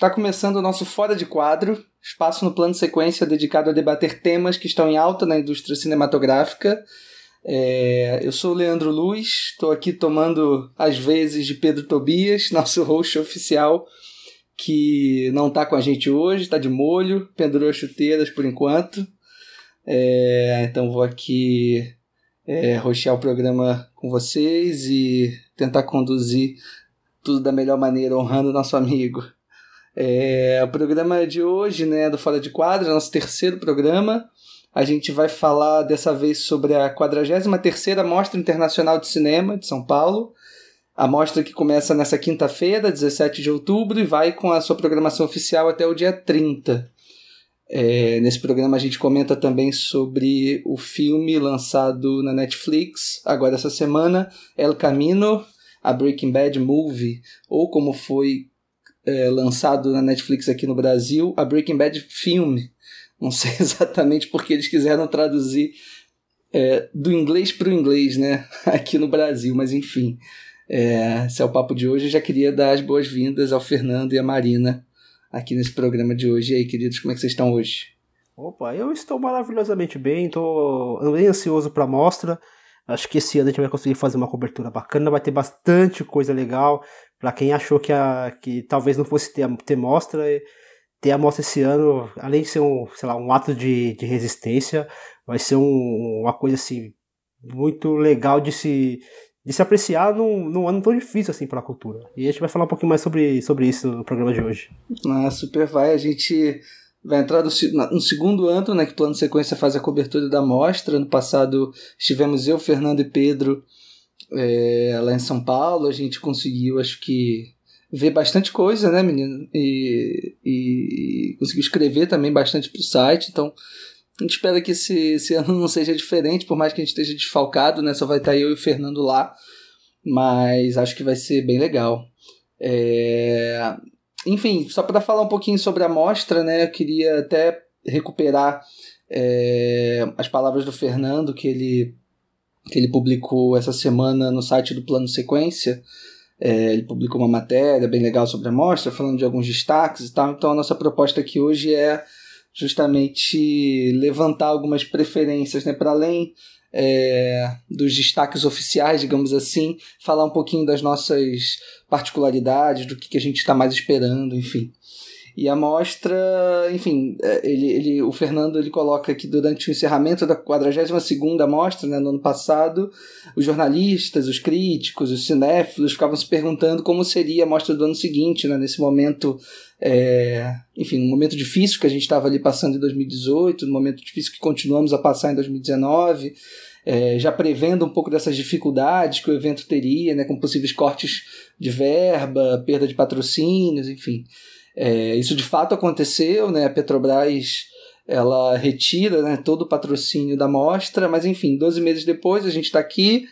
Está começando o nosso Fora de Quadro, espaço no plano sequência dedicado a debater temas que estão em alta na indústria cinematográfica. É, eu sou o Leandro Luz, estou aqui tomando as vezes de Pedro Tobias, nosso host oficial, que não está com a gente hoje, está de molho, pendurou as chuteiras por enquanto. É, então vou aqui é, roxear o programa com vocês e tentar conduzir tudo da melhor maneira, honrando nosso amigo. É, o programa de hoje, né, do Fora de Quadro, é nosso terceiro programa. A gente vai falar dessa vez sobre a 43ª Mostra Internacional de Cinema de São Paulo. A mostra que começa nessa quinta-feira, 17 de outubro, e vai com a sua programação oficial até o dia 30. É, nesse programa a gente comenta também sobre o filme lançado na Netflix agora essa semana, El Camino, a Breaking Bad Movie, ou como foi é, lançado na Netflix aqui no Brasil, a Breaking Bad Film. Não sei exatamente porque eles quiseram traduzir é, do inglês para o inglês, né? Aqui no Brasil, mas enfim. É, esse é o papo de hoje. Eu já queria dar as boas-vindas ao Fernando e à Marina aqui nesse programa de hoje. E aí, queridos, como é que vocês estão hoje? Opa, eu estou maravilhosamente bem, estou bem ansioso para a mostra. Acho que esse ano a gente vai conseguir fazer uma cobertura bacana, vai ter bastante coisa legal. Para quem achou que, a, que talvez não fosse ter, ter mostra, ter a mostra esse ano, além de ser um, sei lá, um ato de, de resistência, vai ser um, uma coisa assim muito legal de se, de se apreciar num, num ano tão difícil assim para a cultura. E a gente vai falar um pouquinho mais sobre, sobre isso no programa de hoje. Ah, super vai. A gente vai entrar no, no segundo ano, né, que Plano Sequência faz a cobertura da mostra. No passado estivemos eu, Fernando e Pedro é, lá em São Paulo. A gente conseguiu, acho que, ver bastante coisa, né, menino? E, e, conseguiu escrever também bastante para o site. Então, a gente espera que esse, esse ano não seja diferente, por mais que a gente esteja desfalcado, né? Só vai estar eu e o Fernando lá. Mas acho que vai ser bem legal. É... Enfim, só para falar um pouquinho sobre a mostra, né? Eu queria até recuperar é, as palavras do Fernando que ele que ele publicou essa semana no site do Plano Sequência. É, ele publicou uma matéria bem legal sobre a mostra, falando de alguns destaques e tal. Então a nossa proposta aqui hoje é justamente levantar algumas preferências, né, para além é, dos destaques oficiais, digamos assim, falar um pouquinho das nossas particularidades, do que, que a gente está mais esperando, enfim. E a mostra, enfim, é, ele, ele, o Fernando ele coloca que durante o encerramento da 42ª mostra, né, no ano passado, os jornalistas, os críticos, os cinéfilos ficavam se perguntando como seria a mostra do ano seguinte, né, nesse momento, é, enfim, um momento difícil que a gente estava ali passando em 2018, um momento difícil que continuamos a passar em 2019, é, já prevendo um pouco dessas dificuldades que o evento teria, né, com possíveis cortes de verba, perda de patrocínios, enfim. É, isso de fato aconteceu, né? A Petrobras ela retira né, todo o patrocínio da mostra, mas enfim, 12 meses depois a gente está aqui.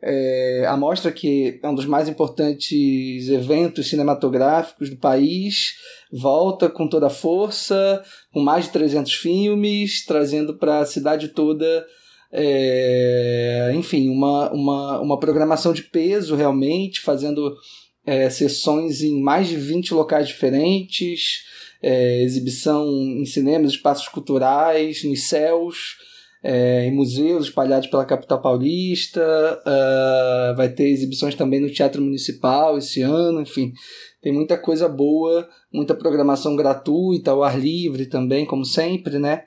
É, a mostra que é um dos mais importantes eventos cinematográficos do país, volta com toda a força, com mais de 300 filmes, trazendo para a cidade toda é, enfim, uma, uma, uma programação de peso realmente, fazendo é, sessões em mais de 20 locais diferentes, é, exibição em cinemas, espaços culturais, nos céus, é, em museus espalhados pela capital paulista, uh, vai ter exibições também no Teatro Municipal esse ano, enfim, tem muita coisa boa, muita programação gratuita, ao ar livre também, como sempre, né?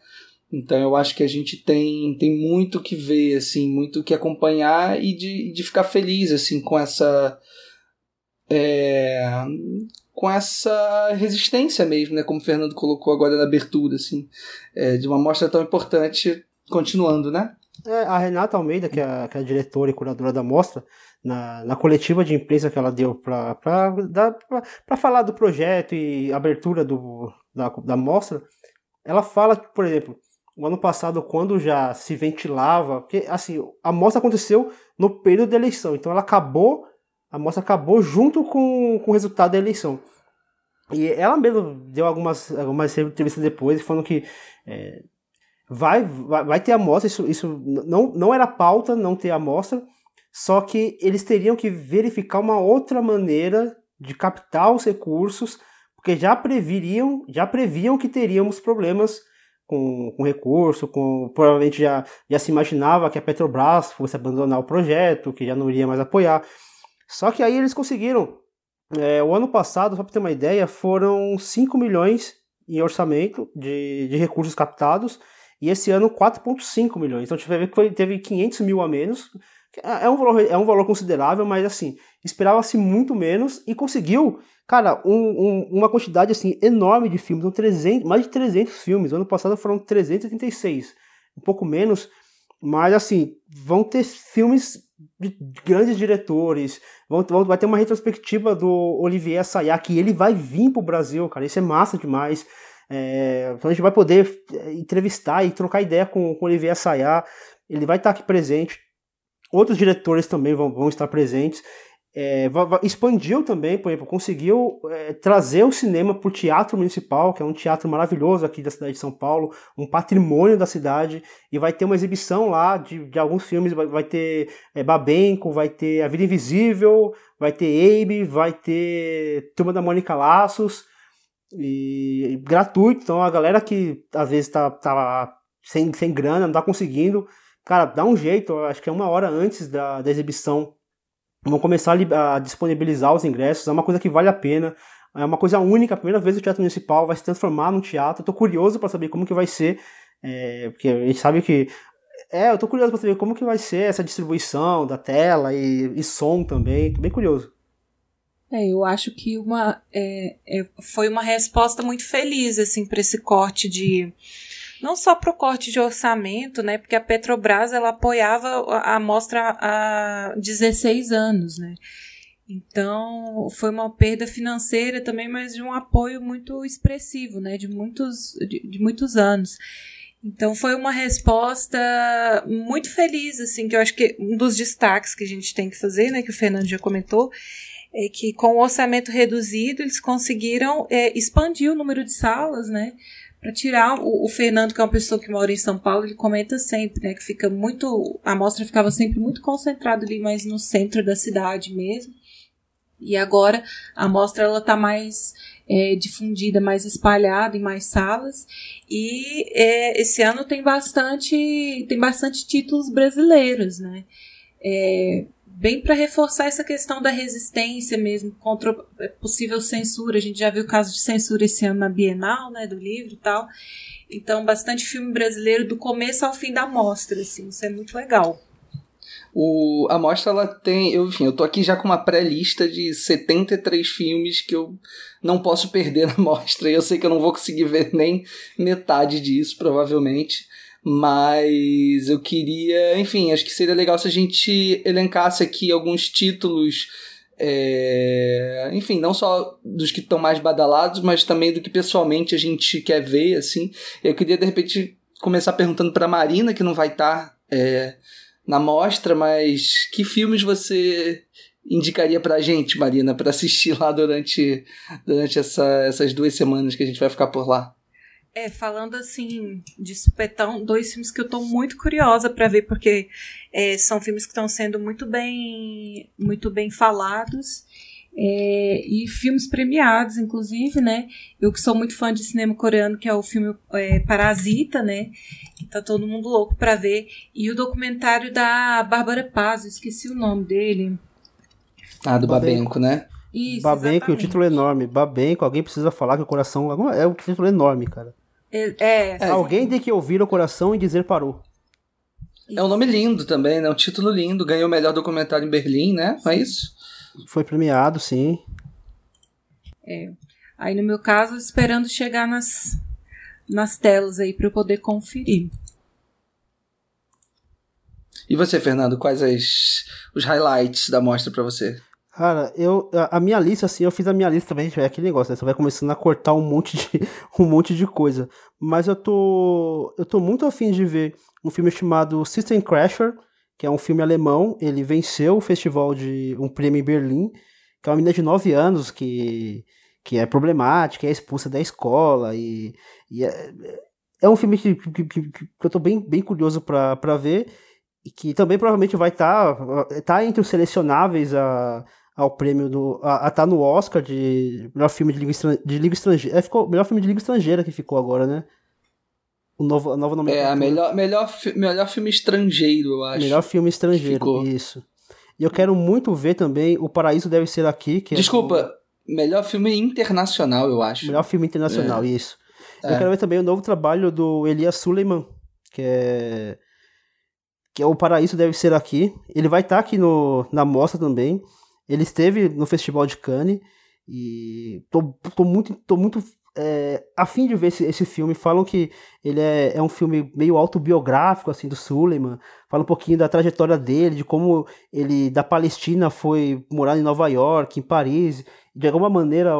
Então eu acho que a gente tem, tem muito que ver, assim, muito que acompanhar e de, de ficar feliz assim com essa é, com essa resistência mesmo, né? Como o Fernando colocou agora na abertura, assim, é, de uma mostra tão importante, continuando, né? É, a Renata Almeida, que é, a, que é a diretora e curadora da mostra, na, na coletiva de imprensa que ela deu para falar do projeto e abertura do, da, da mostra, ela fala por exemplo, o ano passado, quando já se ventilava, porque assim, a mostra aconteceu no período da eleição, então ela acabou a mostra acabou junto com, com o resultado da eleição. E ela mesma deu algumas, algumas entrevistas depois, falando que é, vai, vai, vai ter amostra, isso, isso não, não era pauta não ter amostra, só que eles teriam que verificar uma outra maneira de captar os recursos, porque já previriam, já previam que teríamos problemas com, com recurso, com provavelmente já, já se imaginava que a Petrobras fosse abandonar o projeto, que já não iria mais apoiar. Só que aí eles conseguiram. É, o ano passado, só para ter uma ideia, foram 5 milhões em orçamento de, de recursos captados, e esse ano 4,5 milhões. Então foi, teve 500 mil a menos. É um valor, é um valor considerável, mas assim, esperava-se muito menos e conseguiu Cara, um, um, uma quantidade assim enorme de filmes, 300, mais de 300 filmes. Ano passado foram 336, um pouco menos, mas assim, vão ter filmes de grandes diretores, vão, vão, vai ter uma retrospectiva do Olivier Assayas, que ele vai vir pro Brasil, cara, isso é massa demais. É, então a gente vai poder é, entrevistar e trocar ideia com, o Olivier Assayas, ele vai estar aqui presente. Outros diretores também vão, vão estar presentes é, expandiu também, por exemplo, conseguiu é, trazer o cinema para o Teatro Municipal, que é um teatro maravilhoso aqui da cidade de São Paulo, um patrimônio da cidade, e vai ter uma exibição lá de, de alguns filmes, vai, vai ter é, Babenco, vai ter A Vida Invisível, vai ter Abe, vai ter Turma da Mônica Laços, e, e gratuito, então a galera que às vezes tá, tá sem, sem grana, não tá conseguindo, cara, dá um jeito, acho que é uma hora antes da, da exibição vão começar a, disponibilizar os ingressos, é uma coisa que vale a pena, é uma coisa única, a primeira vez o Teatro Municipal vai se transformar num teatro, estou curioso para saber como que vai ser, é, porque a gente sabe que é, eu tô curioso para saber como que vai ser essa distribuição da tela e, e som também, tô bem curioso. É, eu acho que uma é, é, foi uma resposta muito feliz assim para esse corte de não só para o corte de orçamento, né, porque a Petrobras ela apoiava a amostra há 16 anos, né. Então, foi uma perda financeira também, mas de um apoio muito expressivo, né, de muitos, de, de muitos anos. Então, foi uma resposta muito feliz, assim, que eu acho que um dos destaques que a gente tem que fazer, né, que o Fernando já comentou, é que com o orçamento reduzido, eles conseguiram é, expandir o número de salas, né, para tirar o, o, Fernando, que é uma pessoa que mora em São Paulo, ele comenta sempre, né, que fica muito, a mostra ficava sempre muito concentrada ali mais no centro da cidade mesmo. E agora a mostra ela tá mais é, difundida, mais espalhada em mais salas. E é, esse ano tem bastante tem bastante títulos brasileiros, né? É, bem para reforçar essa questão da resistência mesmo contra possível censura. A gente já viu o caso de censura esse ano na Bienal, né, do livro e tal. Então, bastante filme brasileiro do começo ao fim da mostra, assim, isso é muito legal. O, a mostra ela tem, eu, enfim, eu tô aqui já com uma pré-lista de 73 filmes que eu não posso perder na mostra. E eu sei que eu não vou conseguir ver nem metade disso, provavelmente mas eu queria, enfim, acho que seria legal se a gente elencasse aqui alguns títulos, é, enfim, não só dos que estão mais badalados, mas também do que pessoalmente a gente quer ver, assim. Eu queria, de repente, começar perguntando para Marina, que não vai estar tá, é, na mostra, mas que filmes você indicaria pra gente, Marina, para assistir lá durante, durante essa, essas duas semanas que a gente vai ficar por lá? É, falando assim de supetão, dois filmes que eu tô muito curiosa para ver, porque é, são filmes que estão sendo muito bem, muito bem falados. É, e filmes premiados, inclusive, né? Eu que sou muito fã de cinema coreano, que é o filme é, Parasita, né? Que tá todo mundo louco para ver. E o documentário da Bárbara Paz, esqueci o nome dele. Ah, do Babenco, né? Isso, Babenco, o título é enorme. Babenco, alguém precisa falar que o coração. É um título enorme, cara. É, é, Alguém tem que ouvir o coração e dizer parou. É um nome lindo também, né? Um título lindo. Ganhou o melhor documentário em Berlim, né? Não é isso? Foi premiado, sim. É. Aí no meu caso, esperando chegar nas, nas telas aí para eu poder conferir. E você, Fernando, quais as, os highlights da mostra para você? Cara, eu a, minha lista assim, eu fiz a minha lista também, é aquele negócio, né? Você vai começando a cortar um monte de um monte de coisa. Mas eu tô eu tô muito afim de ver um filme chamado System Crasher, que é um filme alemão, ele venceu o festival de um prêmio em Berlim, que é uma menina de 9 anos que que é problemática, é expulsa da escola e, e é, é um filme que, que, que, que eu tô bem, bem curioso para ver e que também provavelmente vai estar tá, tá entre os selecionáveis a ao prêmio do. a, a tá no Oscar de melhor filme de língua, estran, de língua estrangeira. É, ficou melhor filme de língua estrangeira que ficou agora, né? O novo, a nova nomenclatura. É, a melhor, melhor, melhor filme estrangeiro, eu acho. Melhor filme estrangeiro, ficou. isso. E eu quero muito ver também O Paraíso Deve Ser Aqui. Que é Desculpa, é melhor filme internacional, eu acho. Melhor filme internacional, é. isso. É. Eu quero ver também o novo trabalho do Elias Suleiman, que é que é o Paraíso Deve Ser Aqui. Ele vai estar tá aqui no, na mostra também. Ele esteve no Festival de Cannes e tô, tô muito, tô muito é, afim de ver esse, esse filme. Falam que ele é, é um filme meio autobiográfico assim do Suleiman. Fala um pouquinho da trajetória dele, de como ele da Palestina foi morar em Nova York, em Paris. De alguma maneira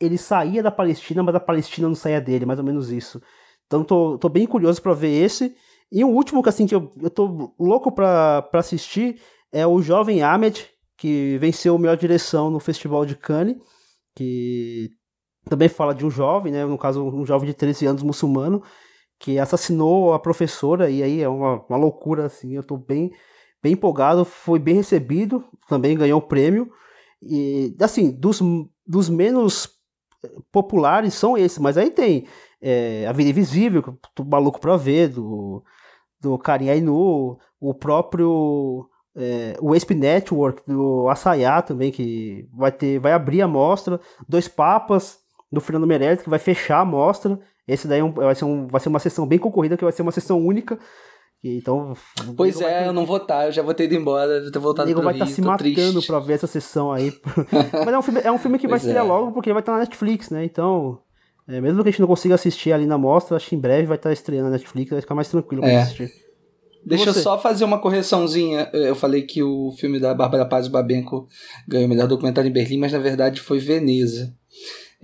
ele saía da Palestina, mas a Palestina não saía dele, mais ou menos isso. Então tô, tô bem curioso para ver esse. E o último que assim que eu, eu tô louco para assistir é o Jovem Ahmed, que venceu a melhor direção no Festival de Cannes, que também fala de um jovem, né, no caso um jovem de 13 anos muçulmano, que assassinou a professora, e aí é uma, uma loucura, assim, eu tô bem, bem empolgado, foi bem recebido, também ganhou o prêmio, e assim, dos, dos menos populares são esses, mas aí tem é, A Vida Invisível, que tô maluco pra ver, do, do Karim Ainu, o próprio é, o Esp Network do Assayá também, que vai ter, vai abrir a mostra, Dois Papas do Fernando Meirelles, que vai fechar a mostra. Esse daí é um, vai, ser um, vai ser uma sessão bem concorrida, que vai ser uma sessão única. Então. Pois é, ter... eu não vou estar, tá, eu já vou ter ido embora, vou ter voltado o pro vai estar tá se matando triste. pra ver essa sessão aí. Mas é um filme, é um filme que vai estrear é. logo, porque vai estar tá na Netflix, né? Então. É, mesmo que a gente não consiga assistir ali na mostra, acho que em breve vai estar estreando na Netflix, vai ficar mais tranquilo pra é. assistir. Deixa eu só fazer uma correçãozinha. Eu falei que o filme da Bárbara Paz Babenco ganhou o melhor documentário em Berlim, mas na verdade foi Veneza.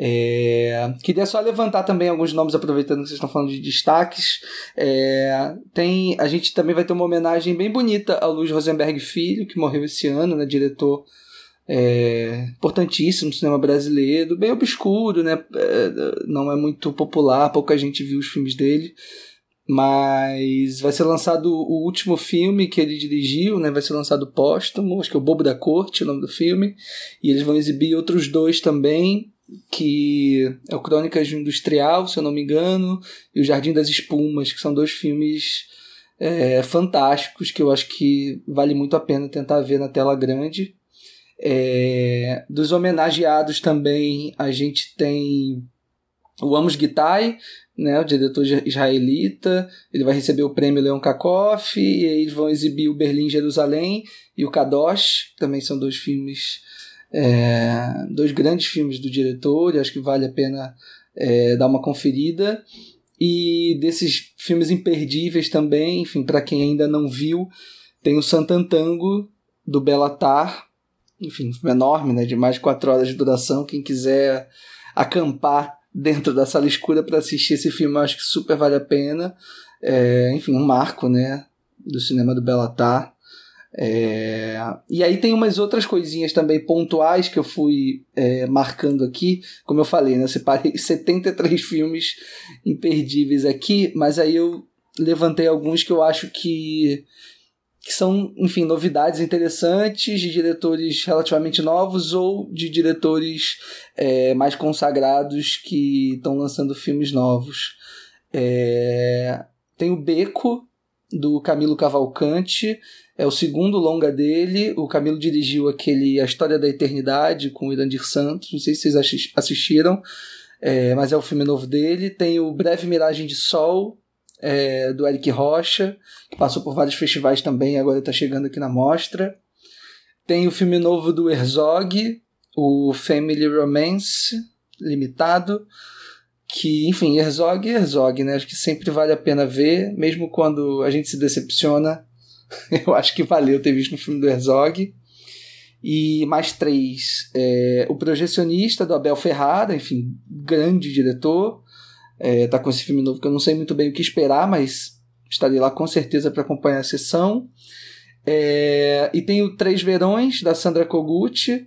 É, queria só levantar também alguns nomes, aproveitando que vocês estão falando de destaques. É, tem, a gente também vai ter uma homenagem bem bonita ao Luiz Rosenberg Filho, que morreu esse ano, né, diretor é, importantíssimo no cinema brasileiro, bem obscuro, né, é, não é muito popular, pouca gente viu os filmes dele mas vai ser lançado o último filme que ele dirigiu, né? Vai ser lançado póstumo, acho que é o Bobo da Corte, o nome do filme. E eles vão exibir outros dois também, que é o Crônicas Industrial, se eu não me engano, e o Jardim das Espumas, que são dois filmes é, fantásticos que eu acho que vale muito a pena tentar ver na tela grande. É, dos homenageados também a gente tem o Amos Gitai, né, o diretor israelita, ele vai receber o prêmio Leon Kakoff, e aí eles vão exibir o Berlim Jerusalém e o Kadosh, também são dois filmes, é, dois grandes filmes do diretor, e acho que vale a pena é, dar uma conferida. E desses filmes imperdíveis também, enfim, para quem ainda não viu, tem o Santantango, do Belatar, enfim, um enorme, né, de mais de quatro horas de duração, quem quiser acampar dentro da sala escura para assistir esse filme, eu acho que super vale a pena. É, enfim, um marco, né, do cinema do Belatar. É, e aí tem umas outras coisinhas também pontuais que eu fui é, marcando aqui. Como eu falei, né, eu separei 73 filmes imperdíveis aqui, mas aí eu levantei alguns que eu acho que que são, enfim, novidades interessantes de diretores relativamente novos ou de diretores é, mais consagrados que estão lançando filmes novos. É, tem o Beco, do Camilo Cavalcante, é o segundo longa dele. O Camilo dirigiu aquele A História da Eternidade com o Irandir Santos, não sei se vocês assistiram, é, mas é o filme novo dele. Tem o Breve Miragem de Sol, é, do Eric Rocha, que passou por vários festivais também, agora está chegando aqui na mostra. Tem o filme novo do Herzog, o Family Romance Limitado, que, enfim, Herzog é Herzog, né? Acho que sempre vale a pena ver, mesmo quando a gente se decepciona. Eu acho que valeu ter visto no filme do Herzog. E mais três, é, O Projecionista, do Abel Ferrara, enfim, grande diretor. É, tá com esse filme novo que eu não sei muito bem o que esperar, mas estarei lá com certeza para acompanhar a sessão. É, e tem o Três Verões, da Sandra Koguchi,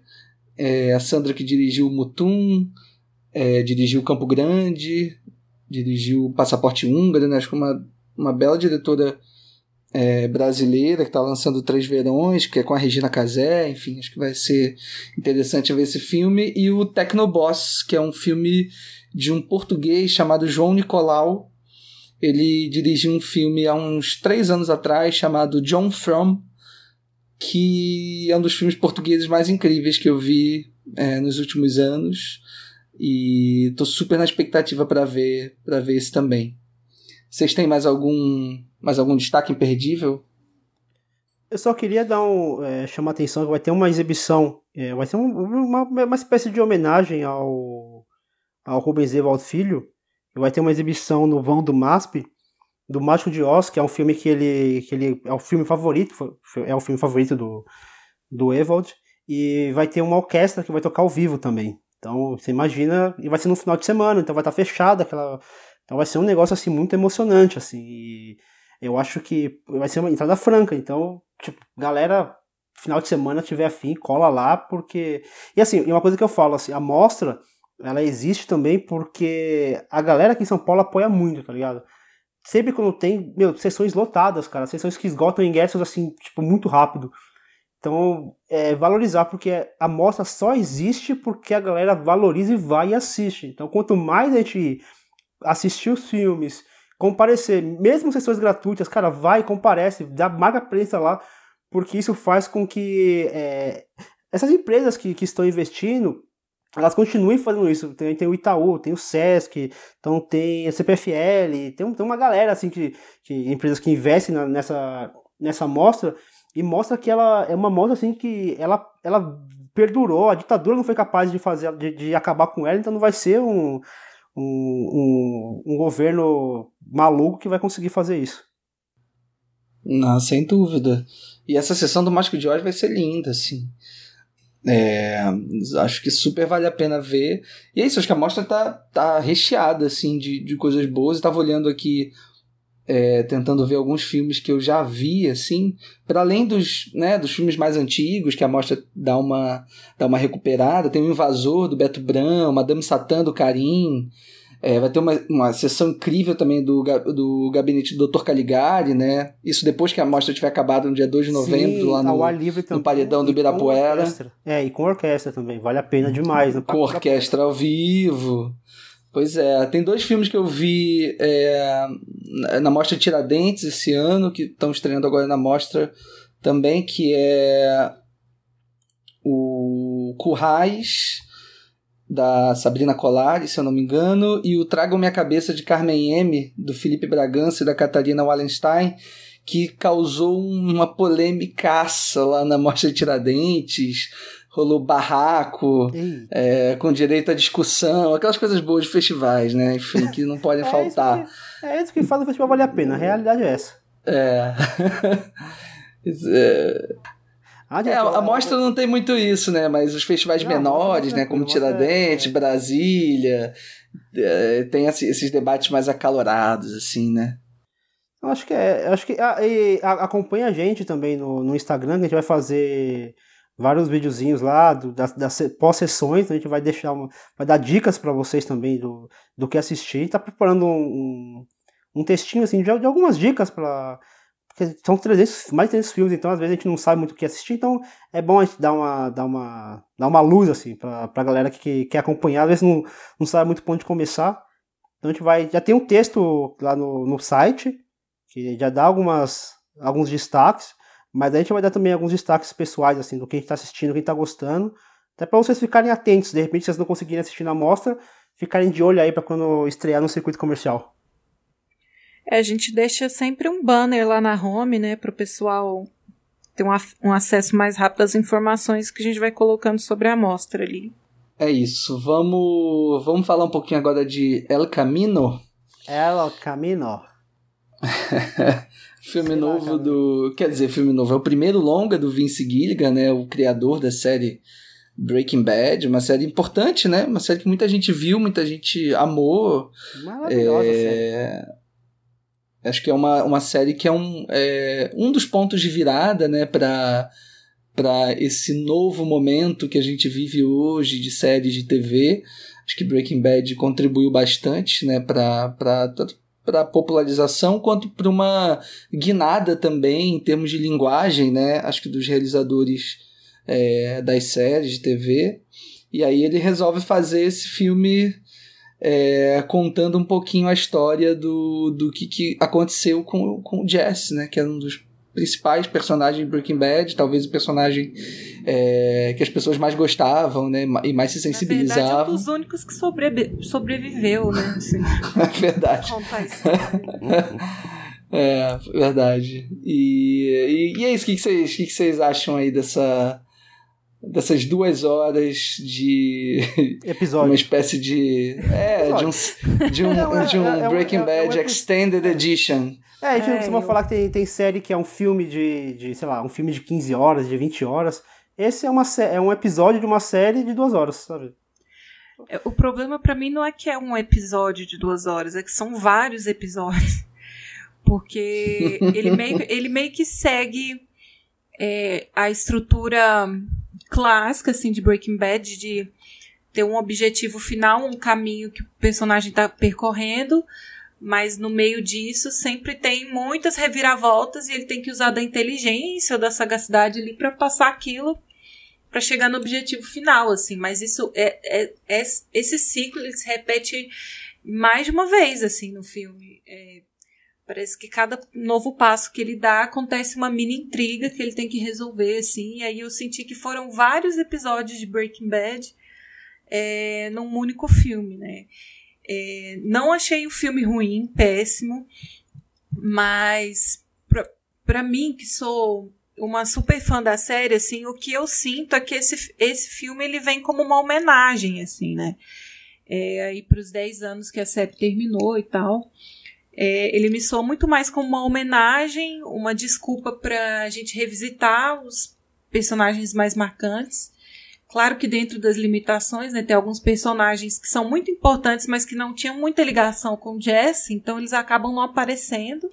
é, a Sandra que dirigiu Mutum, é, dirigiu Campo Grande, dirigiu Passaporte Húngaro, né? acho que uma, uma bela diretora é, brasileira, que está lançando Três Verões, que é com a Regina Casé, enfim, acho que vai ser interessante ver esse filme. E o Tecnoboss, que é um filme de um português chamado João Nicolau. Ele dirigiu um filme há uns três anos atrás chamado John From, que é um dos filmes portugueses mais incríveis que eu vi é, nos últimos anos. E tô super na expectativa para ver para ver esse também. Vocês têm mais algum mais algum destaque imperdível? Eu só queria dar um é, chamar a atenção que vai ter uma exibição, é, vai ser um, uma, uma espécie de homenagem ao ao Rubens Evald Filho. Vai ter uma exibição no vão do MASP do Mágico de Oz, que é um filme que ele que ele é o filme favorito, é o filme favorito do do Evald e vai ter uma orquestra que vai tocar ao vivo também. Então, você imagina, e vai ser no final de semana, então vai estar fechada aquela então vai ser um negócio assim muito emocionante assim. E eu acho que vai ser uma entrada franca, então, tipo, galera, final de semana tiver afim, cola lá, porque. E assim, uma coisa que eu falo, assim, a mostra, ela existe também porque a galera aqui em São Paulo apoia muito, tá ligado? Sempre quando tem, meu, sessões lotadas, cara, sessões que esgotam ingressos assim, tipo, muito rápido. Então, é valorizar, porque a mostra só existe porque a galera valoriza e vai e assiste. Então, quanto mais a gente assistir os filmes, comparecer, mesmo sessões gratuitas, cara, vai, comparece, dá marca presença lá, porque isso faz com que é, essas empresas que, que estão investindo, elas continuem fazendo isso. Tem, tem o Itaú, tem o Sesc, então tem a CPFL, tem, tem uma galera assim que, que empresas que investem na, nessa nessa mostra e mostra que ela é uma mostra assim que ela ela perdurou, a ditadura não foi capaz de fazer de, de acabar com ela, então não vai ser um um, um, um governo maluco que vai conseguir fazer isso. Não, sem dúvida. E essa sessão do Mágico de Oz vai ser linda, assim. É, acho que super vale a pena ver. E é isso, acho que a mostra tá, tá recheada assim, de, de coisas boas. Eu tava olhando aqui é, tentando ver alguns filmes que eu já vi, assim, para além dos, né, dos filmes mais antigos, que a mostra dá uma, dá uma recuperada, tem o Invasor, do Beto Brão, Madame Satã, do Karim, é, vai ter uma, uma sessão incrível também do, do gabinete do Dr. Caligari, né? Isso depois que a mostra tiver acabado no dia 2 de novembro, Sim, lá no, livre no paredão do Ibirapuera. É, e com orquestra também, vale a pena demais. Com orquestra ao vivo. Pois é, tem dois filmes que eu vi é, na Mostra Tiradentes esse ano, que estão estreando agora na Mostra também, que é o Currais, da Sabrina Colari, se eu não me engano, e o Trago Minha Cabeça de Carmen M, do Felipe Bragança e da Catarina Wallenstein, que causou uma polêmicaça lá na Mostra Tiradentes, rolou barraco, é, com direito à discussão, aquelas coisas boas de festivais, né? Enfim, que não podem é faltar. Isso que, é isso que faz o festival valer a pena, a realidade é essa. É. é... Ah, é, a mostra não tem muito isso, né? Mas os festivais não, menores, né? Como Tiradentes, é... Brasília, é, tem esses debates mais acalorados, assim, né? Eu acho que é. Acho que a, a, acompanha a gente também no, no Instagram, que a gente vai fazer vários videozinhos lá do, das, das pós-sessões, a gente vai deixar uma, vai dar dicas para vocês também do, do que assistir. Tá preparando um, um, um textinho assim de, de algumas dicas para são 300, mais de 300 filmes, então às vezes a gente não sabe muito o que assistir, então é bom a gente dar uma, dar uma, dar uma luz assim pra, pra galera que, que quer acompanhar, às vezes não, não sabe muito por onde começar. Então a gente vai, já tem um texto lá no, no site, que já dá algumas, alguns destaques, mas a gente vai dar também alguns destaques pessoais, assim, do que a gente está assistindo, quem está gostando, até para vocês ficarem atentos, de repente vocês não conseguirem assistir na mostra, ficarem de olho aí para quando estrear no circuito comercial. É, a gente deixa sempre um banner lá na home, né, para o pessoal ter um, um acesso mais rápido às informações que a gente vai colocando sobre a amostra ali. É isso. Vamos, vamos falar um pouquinho agora de El Camino. El Camino. filme Sei novo lá, do. Quer dizer, filme novo. É o primeiro longa do Vince Gilligan, né? O criador da série Breaking Bad, uma série importante, né? Uma série que muita gente viu, muita gente amou. Maravilhosa é... série. Acho que é uma, uma série que é um, é, um dos pontos de virada, né? Pra, para esse novo momento que a gente vive hoje de séries de TV. Acho que Breaking Bad contribuiu bastante, né, para para popularização quanto para uma guinada também em termos de linguagem, né? Acho que dos realizadores é, das séries de TV. E aí ele resolve fazer esse filme é, contando um pouquinho a história do, do que, que aconteceu com, com o Jesse, né? Que era um dos principais personagens de Breaking Bad, talvez o personagem é, que as pessoas mais gostavam, né, e mais se sensibilizavam. Na verdade, é um dos únicos que sobrevi sobreviveu, né? Assim, é verdade. é, verdade. E, e, e, é isso, o que, que, vocês, que, que vocês acham aí dessa dessas duas horas de episódio uma espécie de é de um de um, de um Breaking Bad Extended Edition é, a gente é, costuma eu... falar que tem, tem série que é um filme de, de, sei lá, um filme de 15 horas, de 20 horas. Esse é, uma, é um episódio de uma série de duas horas, sabe? É, o problema para mim não é que é um episódio de duas horas, é que são vários episódios. Porque ele meio, ele meio que segue é, a estrutura clássica, assim, de Breaking Bad, de ter um objetivo final, um caminho que o personagem está percorrendo, mas no meio disso sempre tem muitas reviravoltas e ele tem que usar da inteligência ou da sagacidade ali para passar aquilo para chegar no objetivo final, assim. Mas isso é, é, é, esse ciclo se repete mais de uma vez, assim, no filme. É, parece que cada novo passo que ele dá acontece uma mini intriga que ele tem que resolver, assim. E aí eu senti que foram vários episódios de Breaking Bad é, num único filme, né? É, não achei o filme ruim, péssimo, mas para mim, que sou uma super fã da série, assim, o que eu sinto é que esse, esse filme ele vem como uma homenagem, assim, né? É, aí para os 10 anos que a série terminou e tal. É, ele me soa muito mais como uma homenagem, uma desculpa para a gente revisitar os personagens mais marcantes. Claro que dentro das limitações, né, tem alguns personagens que são muito importantes, mas que não tinham muita ligação com Jesse, então eles acabam não aparecendo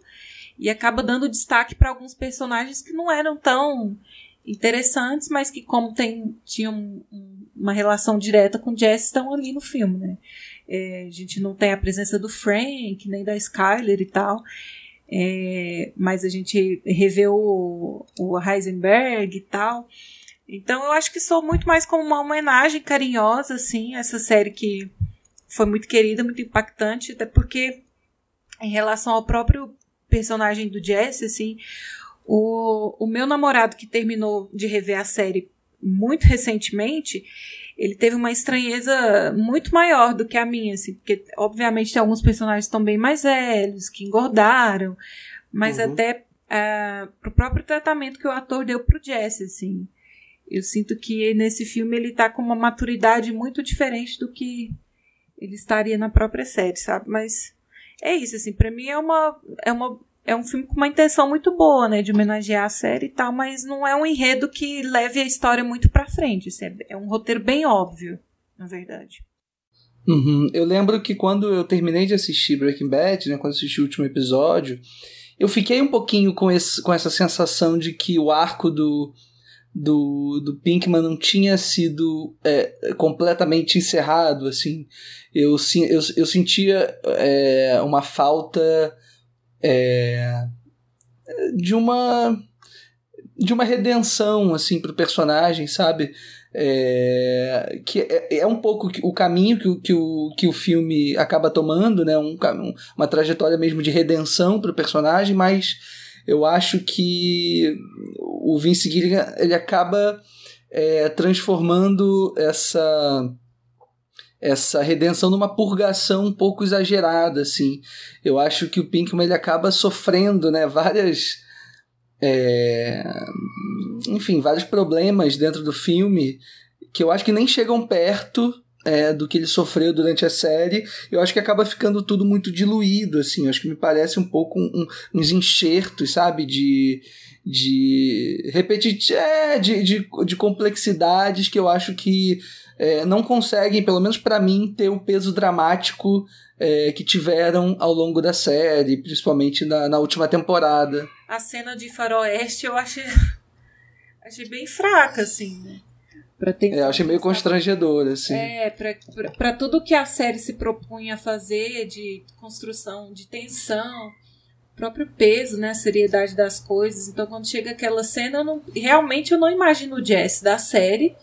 e acaba dando destaque para alguns personagens que não eram tão interessantes, mas que como tem, tinham uma relação direta com Jesse, estão ali no filme, né? É, a gente não tem a presença do Frank, nem da Skyler e tal, é, mas a gente revê o, o Heisenberg e tal. Então eu acho que sou muito mais como uma homenagem carinhosa, assim, a essa série que foi muito querida, muito impactante, até porque em relação ao próprio personagem do Jesse, assim, o, o meu namorado que terminou de rever a série muito recentemente, ele teve uma estranheza muito maior do que a minha, assim, porque obviamente tem alguns personagens que estão bem mais velhos, que engordaram, mas uhum. até uh, pro próprio tratamento que o ator deu pro Jesse, assim. Eu sinto que nesse filme ele tá com uma maturidade muito diferente do que ele estaria na própria série, sabe? Mas é isso, assim, para mim é uma, é uma é um filme com uma intenção muito boa, né, de homenagear a série e tal, mas não é um enredo que leve a história muito para frente. Assim, é um roteiro bem óbvio, na verdade. Uhum. Eu lembro que quando eu terminei de assistir Breaking Bad, né, quando assisti o último episódio, eu fiquei um pouquinho com, esse, com essa sensação de que o arco do, do, do Pinkman não tinha sido é, completamente encerrado, assim. Eu, eu, eu sentia é, uma falta é, de uma de uma redenção assim para o personagem, sabe? É, que é, é, um pouco o caminho que, que, o, que o filme acaba tomando, né? Um, uma trajetória mesmo de redenção para o personagem, mas eu acho que o Vince Gilligan ele acaba é, transformando essa essa redenção numa purgação um pouco exagerada assim. Eu acho que o Pinkman ele acaba sofrendo né várias é, enfim vários problemas dentro do filme que eu acho que nem chegam perto é, do que ele sofreu durante a série, eu acho que acaba ficando tudo muito diluído, assim, eu acho que me parece um pouco um, uns enxertos, sabe, de, de repetir, é, de, de, de complexidades que eu acho que é, não conseguem, pelo menos para mim, ter o peso dramático é, que tiveram ao longo da série, principalmente na, na última temporada. A cena de faroeste eu achei, achei bem fraca, assim, né? Pra tensão. É, eu achei meio constrangedor, assim. É, pra, pra, pra tudo que a série se propunha a fazer de construção de tensão, próprio peso, né, a seriedade das coisas. Então, quando chega aquela cena, eu não, realmente eu não imagino o Jesse da série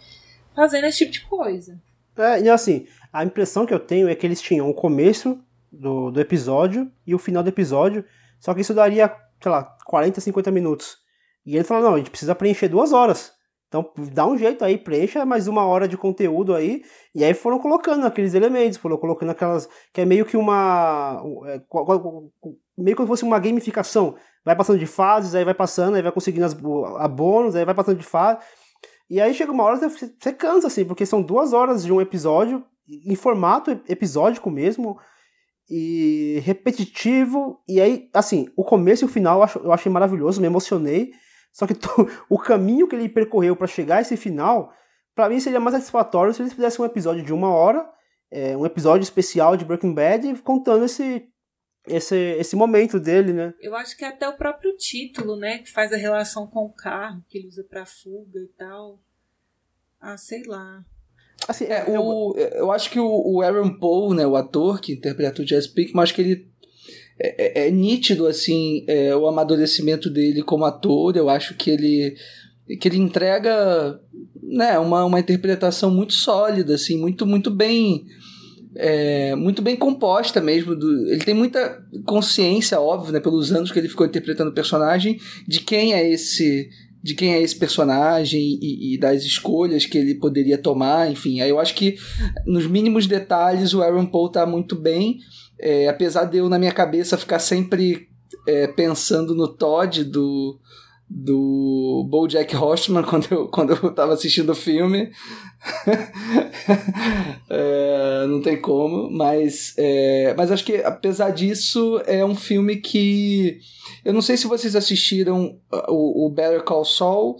fazendo esse tipo de coisa. É, e assim, a impressão que eu tenho é que eles tinham o começo do, do episódio e o final do episódio, só que isso daria, sei lá, 40, 50 minutos. E ele falou, não, a gente precisa preencher duas horas. Então dá um jeito aí, preencha mais uma hora de conteúdo aí. E aí foram colocando aqueles elementos, foram colocando aquelas. Que é meio que uma. É, meio se fosse uma gamificação. Vai passando de fases, aí vai passando, aí vai conseguindo as, a bônus, aí vai passando de fase. E aí chega uma hora que você, cansa, assim, porque são duas horas de um episódio, em formato episódico mesmo, e repetitivo. E aí, assim, o começo e o final eu, achei maravilhoso, me emocionei. Só que o caminho que ele percorreu para chegar a esse final, para mim seria mais satisfatório se eles fizessem um episódio de uma hora, é, um episódio especial de Breaking Bad, contando esse, esse, esse momento dele, né? Eu acho que é até o próprio título, né, que faz a relação com o carro que ele usa para fuga e tal. Ah, sei lá. Assim, é, o, eu acho que o, o Aaron Paul, né, o ator que interpreta o Jazz Pinkman, acho que ele é, é, é nítido assim é, o amadurecimento dele como ator. Eu acho que ele que ele entrega né, uma, uma interpretação muito sólida, assim, muito muito bem é, muito bem composta mesmo. Do, ele tem muita consciência, óbvio, né, pelos anos que ele ficou interpretando o personagem, de quem é esse de quem é esse personagem e, e, das escolhas que ele poderia tomar, enfim. Aí eu acho que nos mínimos detalhes o Aaron Paul tá muito bem. É, apesar de eu, na minha cabeça, ficar sempre é, pensando no Todd do, do BoJack Horseman quando eu, quando eu tava assistindo o filme. é, não tem como, mas, é, mas acho que apesar disso é um filme que eu não sei se vocês assistiram o, o Better Call Saul.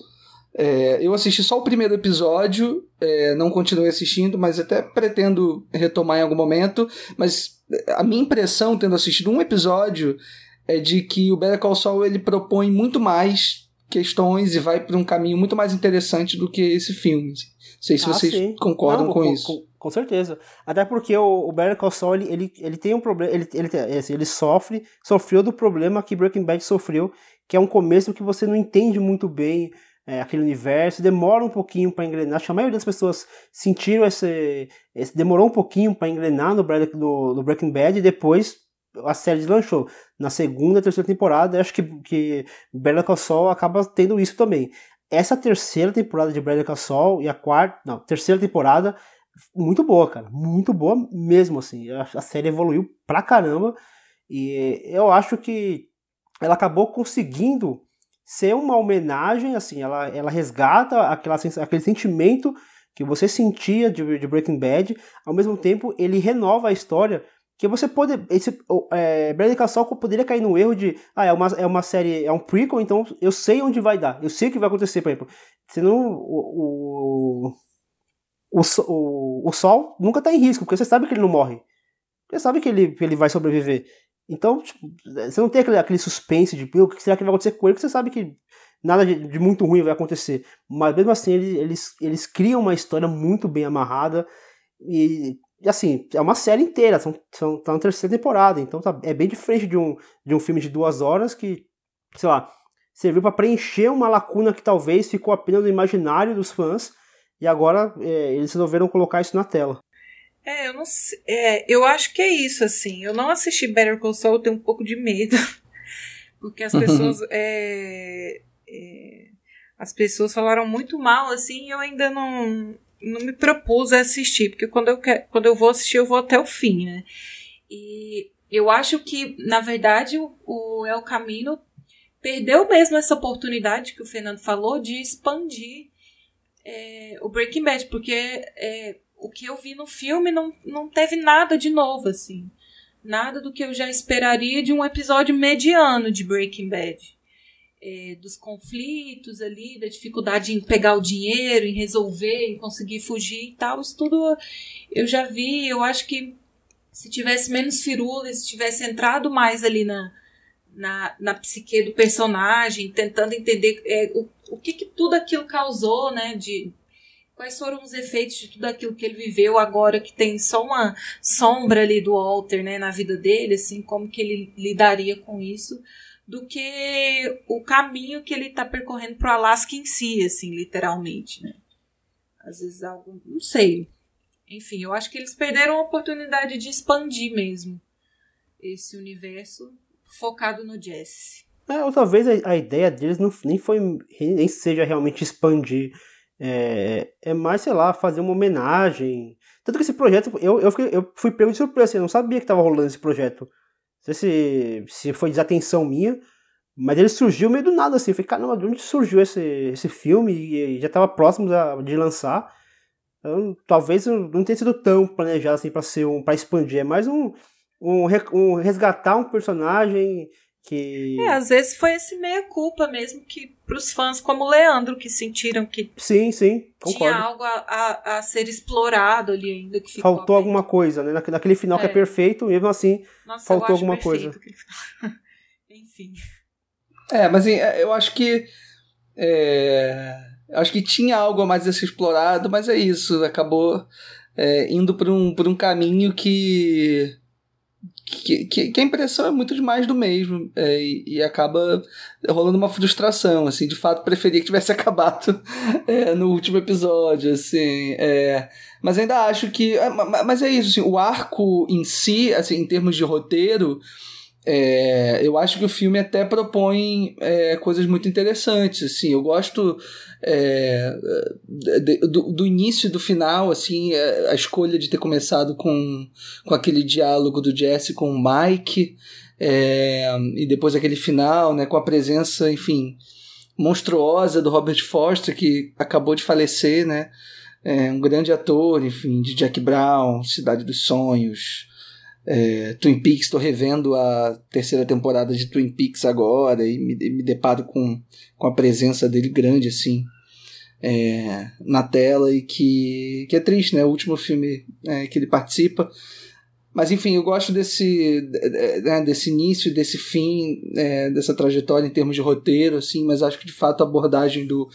É, eu assisti só o primeiro episódio, é, não continuei assistindo, mas até pretendo retomar em algum momento. Mas a minha impressão, tendo assistido um episódio, é de que o Better Call Saul ele propõe muito mais questões e vai para um caminho muito mais interessante do que esse filme. Não sei se ah, vocês sim. concordam não, com, com, isso. Com, com, certeza. Até porque o, o Better Call Saul ele, ele, ele tem um problema, ele, ele, assim, ele sofre, sofreu do problema que Breaking Bad sofreu, que é um começo que você não entende muito bem é, aquele universo, demora um pouquinho para engrenar. Acho que a maioria das pessoas sentiram esse. esse demorou um pouquinho para engrenar no, no, no, Breaking Bad e depois a série deslanchou. Na segunda, terceira temporada, acho que, que Better Call Saul acaba tendo isso também. Essa terceira temporada de Better Call Saul e a quarta, não, terceira temporada, muito boa, cara, muito boa mesmo, assim. A, a série evoluiu pra caramba e eu acho que ela acabou conseguindo ser uma homenagem, assim, ela, ela resgata aquela, aquele sentimento que você sentia de, de Breaking Bad, ao mesmo tempo ele renova a história que você pode. Esse, é, Brandon Casal poderia cair no erro de. Ah, é uma, é uma série. É um prequel, então eu sei onde vai dar. Eu sei o que vai acontecer, por exemplo. Senão o. O, o, o Sol nunca tá em risco, porque você sabe que ele não morre. Você sabe que ele, que ele vai sobreviver. Então, tipo, você não tem aquele, aquele suspense de o que será que vai acontecer com ele, porque você sabe que nada de, de muito ruim vai acontecer. Mas mesmo assim, eles, eles, eles criam uma história muito bem amarrada. E, e assim, é uma série inteira, são, são, tá na terceira temporada, então tá, é bem diferente de um, de um filme de duas horas que, sei lá, serviu para preencher uma lacuna que talvez ficou apenas no imaginário dos fãs, e agora é, eles resolveram colocar isso na tela. É, eu não sei. É, eu acho que é isso, assim. Eu não assisti Better Call Saul, eu tenho um pouco de medo. Porque as pessoas. é, é, as pessoas falaram muito mal, assim, e eu ainda não, não me propus a assistir. Porque quando eu, quer, quando eu vou assistir, eu vou até o fim, né? E eu acho que, na verdade, o, o El Camino perdeu mesmo essa oportunidade que o Fernando falou de expandir é, o Breaking Bad, porque é, o que eu vi no filme não, não teve nada de novo, assim. Nada do que eu já esperaria de um episódio mediano de Breaking Bad. É, dos conflitos ali, da dificuldade em pegar o dinheiro, em resolver, em conseguir fugir e tal. Isso tudo eu já vi. Eu acho que se tivesse menos firula, se tivesse entrado mais ali na, na, na psique do personagem, tentando entender é, o, o que, que tudo aquilo causou, né? De, quais foram os efeitos de tudo aquilo que ele viveu agora que tem só uma sombra ali do Walter, né, na vida dele, assim, como que ele lidaria com isso, do que o caminho que ele está percorrendo pro Alasca em si, assim, literalmente, né? Às vezes algo, não sei. Enfim, eu acho que eles perderam a oportunidade de expandir mesmo esse universo focado no Jesse. É, ou talvez a, a, ideia deles não, nem foi nem seja realmente expandir. É, é mais, sei lá, fazer uma homenagem. Tanto que esse projeto, eu, eu, fiquei, eu fui pego de surpresa, assim, eu não sabia que estava rolando esse projeto. Não sei se, se foi desatenção minha, mas ele surgiu meio do nada, assim. Eu falei, caramba, de onde surgiu esse, esse filme? E, já estava próximo de lançar. Então, talvez não tenha sido tão planejado assim para ser um para expandir, é mais um, um, um resgatar um personagem que. É, às vezes foi esse meia-culpa mesmo que pros fãs como o Leandro, que sentiram que. Sim, sim, concordo. Tinha algo a, a, a ser explorado ali ainda. que Faltou alguma coisa, né? Naquele final é. que é perfeito, mesmo assim, Nossa, faltou alguma coisa. Enfim. É, mas assim, é, eu acho que. É, acho que tinha algo a mais a ser explorado, mas é isso. Acabou é, indo por um, por um caminho que que, que, a impressão é muito demais do mesmo é, e, e, acaba rolando uma frustração, assim, de fato preferia que tivesse acabado é, no último episódio, assim, é, mas ainda acho que, é, mas é isso, assim, o arco em si, assim, em termos de roteiro, é, eu acho que o filme até propõe é, coisas muito interessantes, assim, eu gosto é, de, do, do, início e do final, assim, é, a escolha de ter começado com, com aquele diálogo do Jesse com o Mike, é, e depois aquele final, né, com a presença, enfim, monstruosa do Robert Foster, que acabou de falecer, né, é, um grande ator, enfim, de Jack Brown, Cidade dos Sonhos, é, Twin Peaks, estou revendo a terceira temporada de Twin Peaks agora e me, me deparo com, com a presença dele grande assim é, na tela e que, que é triste, né? O último filme é, que ele participa. Mas enfim, eu gosto desse, né, desse início, desse fim, é, dessa trajetória em termos de roteiro, assim, mas acho que de fato a abordagem do,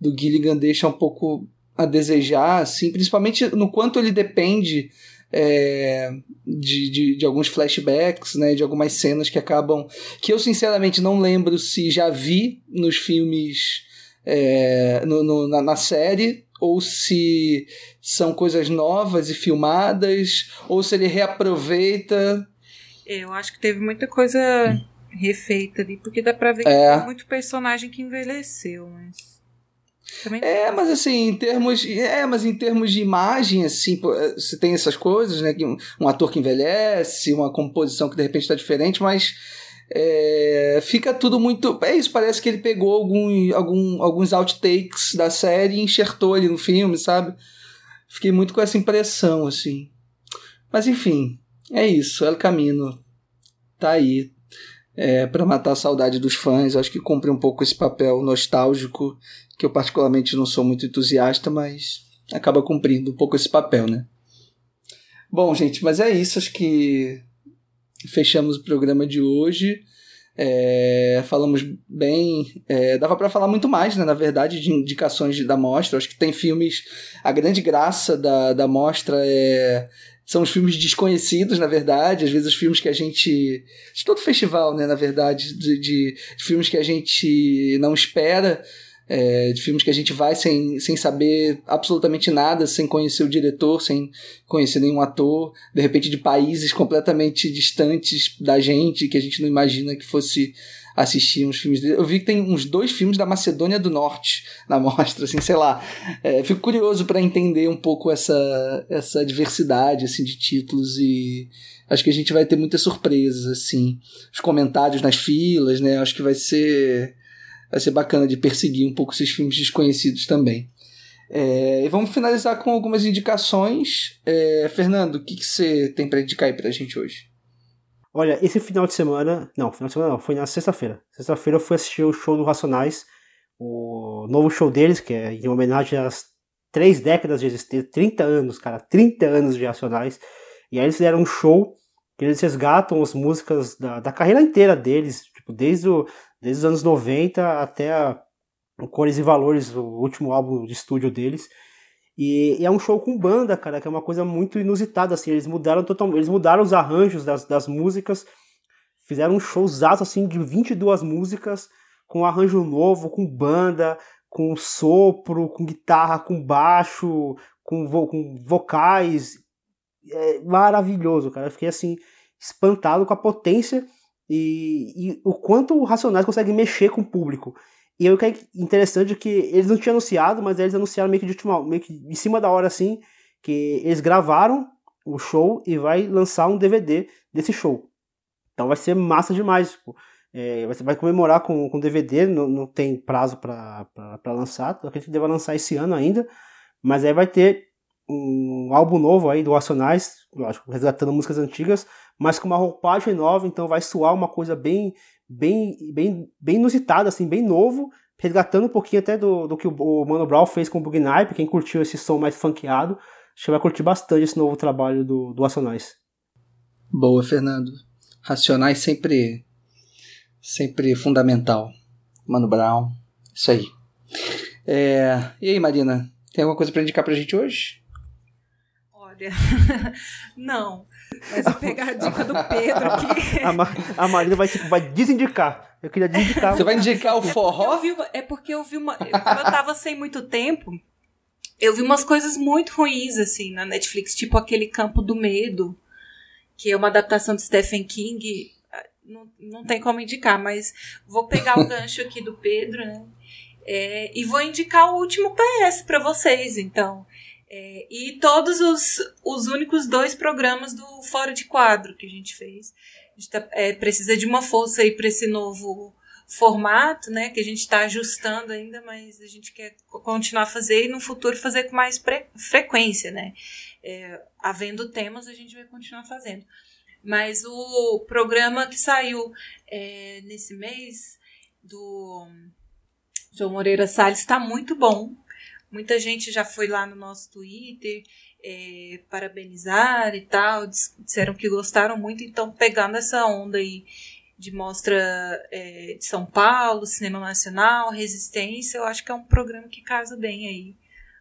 do Gilligan deixa um pouco a desejar, assim, principalmente no quanto ele depende é, de, de, de, alguns flashbacks, né, de algumas cenas que acabam. que eu sinceramente não lembro se já vi nos filmes. É, no, no na, na, série, ou se são coisas novas e filmadas, ou se ele reaproveita. Eu acho que teve muita coisa refeita ali, porque dá pra ver que é. tem muito personagem que envelheceu, mas. Também... É, mas assim, em termos. É, mas em termos de imagem, assim, eh, você tem essas coisas, né? Um, um ator que envelhece, uma composição que de repente está diferente, mas. É, fica tudo muito. É isso, parece que ele pegou algum, algum, alguns outtakes da série e enxertou ali no filme, sabe? Fiquei muito com essa impressão, assim. Mas enfim, é isso. El Camino tá aí é, para matar a saudade dos fãs. Acho que cumpre um pouco esse papel nostálgico que eu particularmente não sou muito entusiasta, mas acaba cumprindo um pouco esse papel, né? Bom, gente, mas é isso. Acho que fechamos o programa de hoje. É, falamos bem. É, dava para falar muito mais, né? Na verdade, de indicações da mostra. Acho que tem filmes. A grande graça da, da mostra é, são os filmes desconhecidos, na verdade. Às vezes, os filmes que a gente. De todo festival, né? Na verdade, de, de, de filmes que a gente não espera é, de filmes que a gente vai sem, sem saber absolutamente nada, sem conhecer o diretor, sem conhecer nenhum ator, de repente de países completamente distantes da gente, que a gente não imagina que fosse assistir uns filmes dele. Eu vi que tem uns dois filmes da Macedônia do Norte na mostra, assim, sei lá. É, fico curioso para entender um pouco essa, essa diversidade assim, de títulos e acho que a gente vai ter muitas surpresas, assim. Os comentários nas filas, né? Acho que vai ser vai ser bacana de perseguir um pouco esses filmes desconhecidos também. É, e vamos finalizar com algumas indicações. É, Fernando, o que, que você tem para indicar aí pra gente hoje? Olha, esse final de semana. Não, final de semana não, foi na sexta-feira. Sexta-feira eu fui assistir o show do Racionais, o novo show deles, que é em homenagem às três décadas de existência, 30 anos, cara, 30 anos de Racionais. E aí eles fizeram um show que eles resgatam as músicas da, da carreira inteira deles, tipo, desde o, desde os anos 90 até a, Cores e Valores, o último álbum de estúdio deles. E, e, é um show com banda, cara, que é uma coisa muito inusitada, assim. Eles mudaram totalmente, eles mudaram os arranjos das, das músicas, fizeram um showzaço, assim, de 22 músicas, com arranjo novo, com banda, com sopro, com guitarra, com baixo, com, vo, com vocais. É maravilhoso, cara. Eu fiquei, assim, espantado com a potência e, e o quanto o Racionais consegue mexer com o público. E o que é interessante é que eles não tinham anunciado, mas eles anunciaram meio que de última, meio que em cima da hora assim, que eles gravaram o show e vai lançar um DVD desse show. Então vai ser massa demais. Tipo, é, você vai comemorar com, com DVD, não, não tem prazo para lançar. Eu acredito que deva lançar esse ano ainda. Mas aí vai ter um álbum novo aí do Racionais, lógico, resgatando músicas antigas, mas com uma roupagem nova, então vai soar uma coisa bem bem, bem, bem inusitado, assim, bem novo, resgatando um pouquinho até do, do que o, Mano Brown fez com o Bugnipe, quem curtiu esse som mais funkeado, acho que vai curtir bastante esse novo trabalho do, do Racionais. Boa, Fernando. Racionais sempre sempre fundamental. Mano Brown, isso aí. É, e aí, Marina, tem alguma coisa para indicar pra gente hoje? Olha, não. Mas eu pegar a dica do Pedro aqui. A, a Marina vai, tipo, vai desindicar. Eu queria desindicar. Você vai indicar o forró? Vi, é porque eu vi uma. Eu tava sem muito tempo, eu vi umas coisas muito ruins, assim, na Netflix, tipo aquele Campo do Medo, que é uma adaptação de Stephen King. Não, não tem como indicar, mas vou pegar o gancho aqui do Pedro, né? É, e vou indicar o último PS para vocês, então. É, e todos os, os únicos dois programas do Fora de Quadro que a gente fez. A gente tá, é, precisa de uma força aí para esse novo formato, né? Que a gente está ajustando ainda, mas a gente quer continuar a fazer e no futuro fazer com mais frequência, né? É, havendo temas, a gente vai continuar fazendo. Mas o programa que saiu é, nesse mês do João Moreira Salles está muito bom. Muita gente já foi lá no nosso Twitter é, parabenizar e tal, disseram que gostaram muito, então pegando essa onda aí de mostra é, de São Paulo, cinema nacional, resistência, eu acho que é um programa que casa bem aí.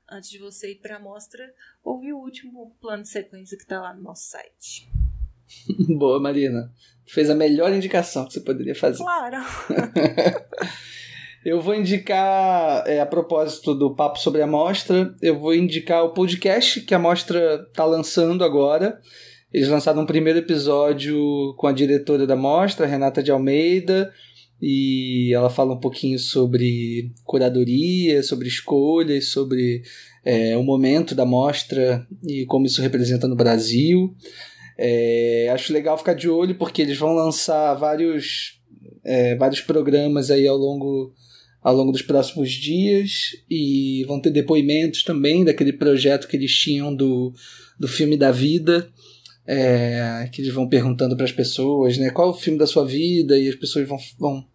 Antes de você ir para a mostra, ouve o último plano de sequência que está lá no nosso site. Boa, Marina. Fez a melhor indicação que você poderia fazer. Claro. Eu vou indicar, é, a propósito do papo sobre a mostra, eu vou indicar o podcast que a mostra está lançando agora. Eles lançaram um primeiro episódio com a diretora da mostra, Renata de Almeida, e ela fala um pouquinho sobre curadoria, sobre escolhas, sobre é, o momento da mostra e como isso representa no Brasil. É, acho legal ficar de olho porque eles vão lançar vários, é, vários programas aí ao longo ao longo dos próximos dias e vão ter depoimentos também daquele projeto que eles tinham do, do filme da vida. É, que eles vão perguntando para as pessoas, né, qual é o filme da sua vida e as pessoas vão vão,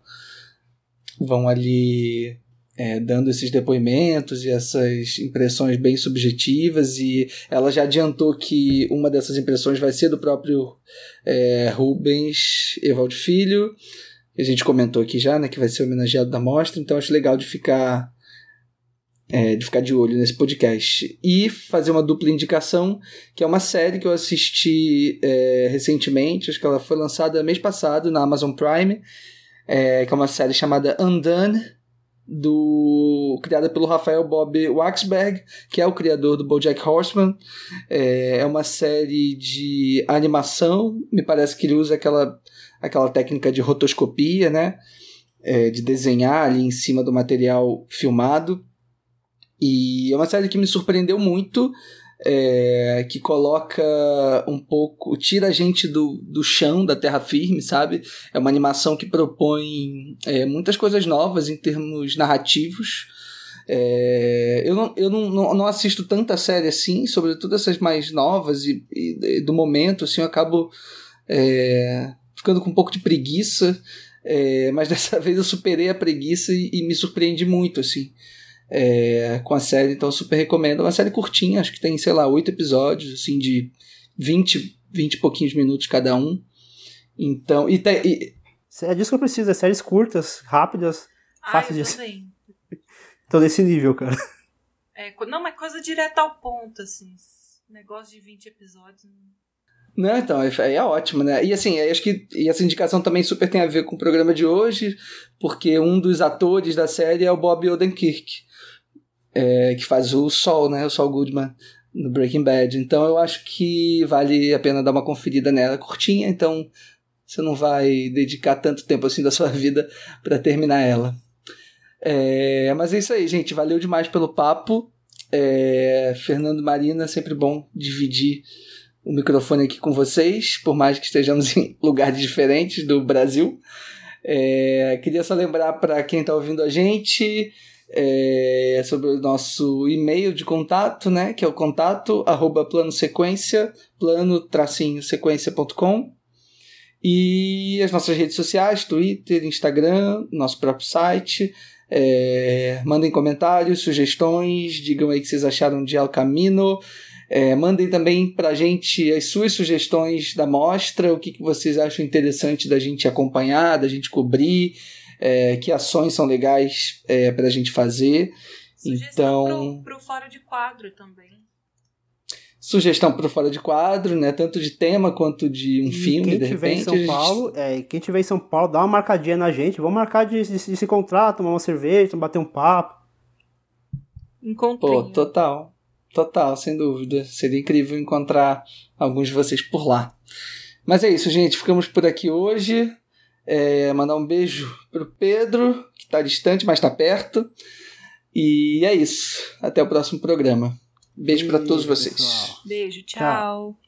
vão ali é, dando esses depoimentos e essas impressões bem subjetivas e ela já adiantou que uma dessas impressões vai ser do próprio é, Rubens Evaldo Filho a gente comentou aqui já, né, que vai ser homenageado da mostra, então acho legal de ficar é, de ficar de olho nesse podcast. E fazer uma dupla indicação, que é uma série que eu assisti é, recentemente, acho que ela foi lançada mês passado na Amazon Prime, é, que é uma série chamada Undone, do criada pelo Rafael Bob Waxberg, que é o criador do BoJack Horseman. É, é uma série de animação, me parece que ele usa aquela aquela técnica de rotoscopia, né? É, de desenhar ali em cima do material filmado. E é uma série que me surpreendeu muito, é, que coloca um pouco, tira a gente do, do chão, da terra firme, sabe? É uma animação que propõe é, muitas coisas novas em termos narrativos. É, eu não, eu não, não, assisto tanta série assim, sobretudo essas mais novas e, e do momento, assim, eu acabo é, ficando com um pouco de preguiça, é, mas dessa vez eu superei a preguiça e, e me surpreendi muito, assim, é, com a série, então eu super recomendo. É uma série curtinha, acho que tem, sei lá, oito episódios, assim, de 20, 20 e pouquinhos minutos cada um. Então, e, te, e... É disso que eu preciso, é séries curtas, rápidas, fáceis de... Então, nesse nível, cara. É, não, mas coisa direta ao ponto, assim. Negócio de 20 episódios. Não, então, aí é ótimo, né? E assim, acho que e essa indicação também super tem a ver com o programa de hoje, porque um dos atores da série é o Bob Odenkirk, é, que faz o Sol, né? O Sol Goodman no Breaking Bad. Então eu acho que vale a pena dar uma conferida nela, curtinha, então você não vai dedicar tanto tempo assim da sua vida para terminar ela. É, mas é isso aí, gente. Valeu demais pelo papo. É, Fernando Marina, sempre bom dividir o microfone aqui com vocês, por mais que estejamos em lugares diferentes do Brasil. É, queria só lembrar para quem está ouvindo a gente é, sobre o nosso e-mail de contato, né, que é o contato arroba plano sequência, plano tracinho sequência.com e as nossas redes sociais, Twitter, Instagram, nosso próprio site. É, mandem comentários, sugestões, digam aí o que vocês acharam de El Camino. É, mandem também para a gente as suas sugestões da mostra, o que, que vocês acham interessante da gente acompanhar, da gente cobrir, é, que ações são legais é, para a gente fazer. Sugestão então, para o fora de quadro também. Sugestão para o fora de quadro, né? Tanto de tema quanto de um e filme, quem de tiver repente. Em São Paulo, é, quem tiver em São Paulo, dá uma marcadinha na gente. Vamos marcar de, de, de se encontrar, tomar uma cerveja, bater um papo. Encontrinho. Pô, total. Total, sem dúvida. Seria incrível encontrar alguns de vocês por lá. Mas é isso, gente. Ficamos por aqui hoje. É, mandar um beijo pro Pedro, que está distante, mas está perto. E é isso. Até o próximo programa. Beijo para todos vocês. Beijo, tchau. Tchau.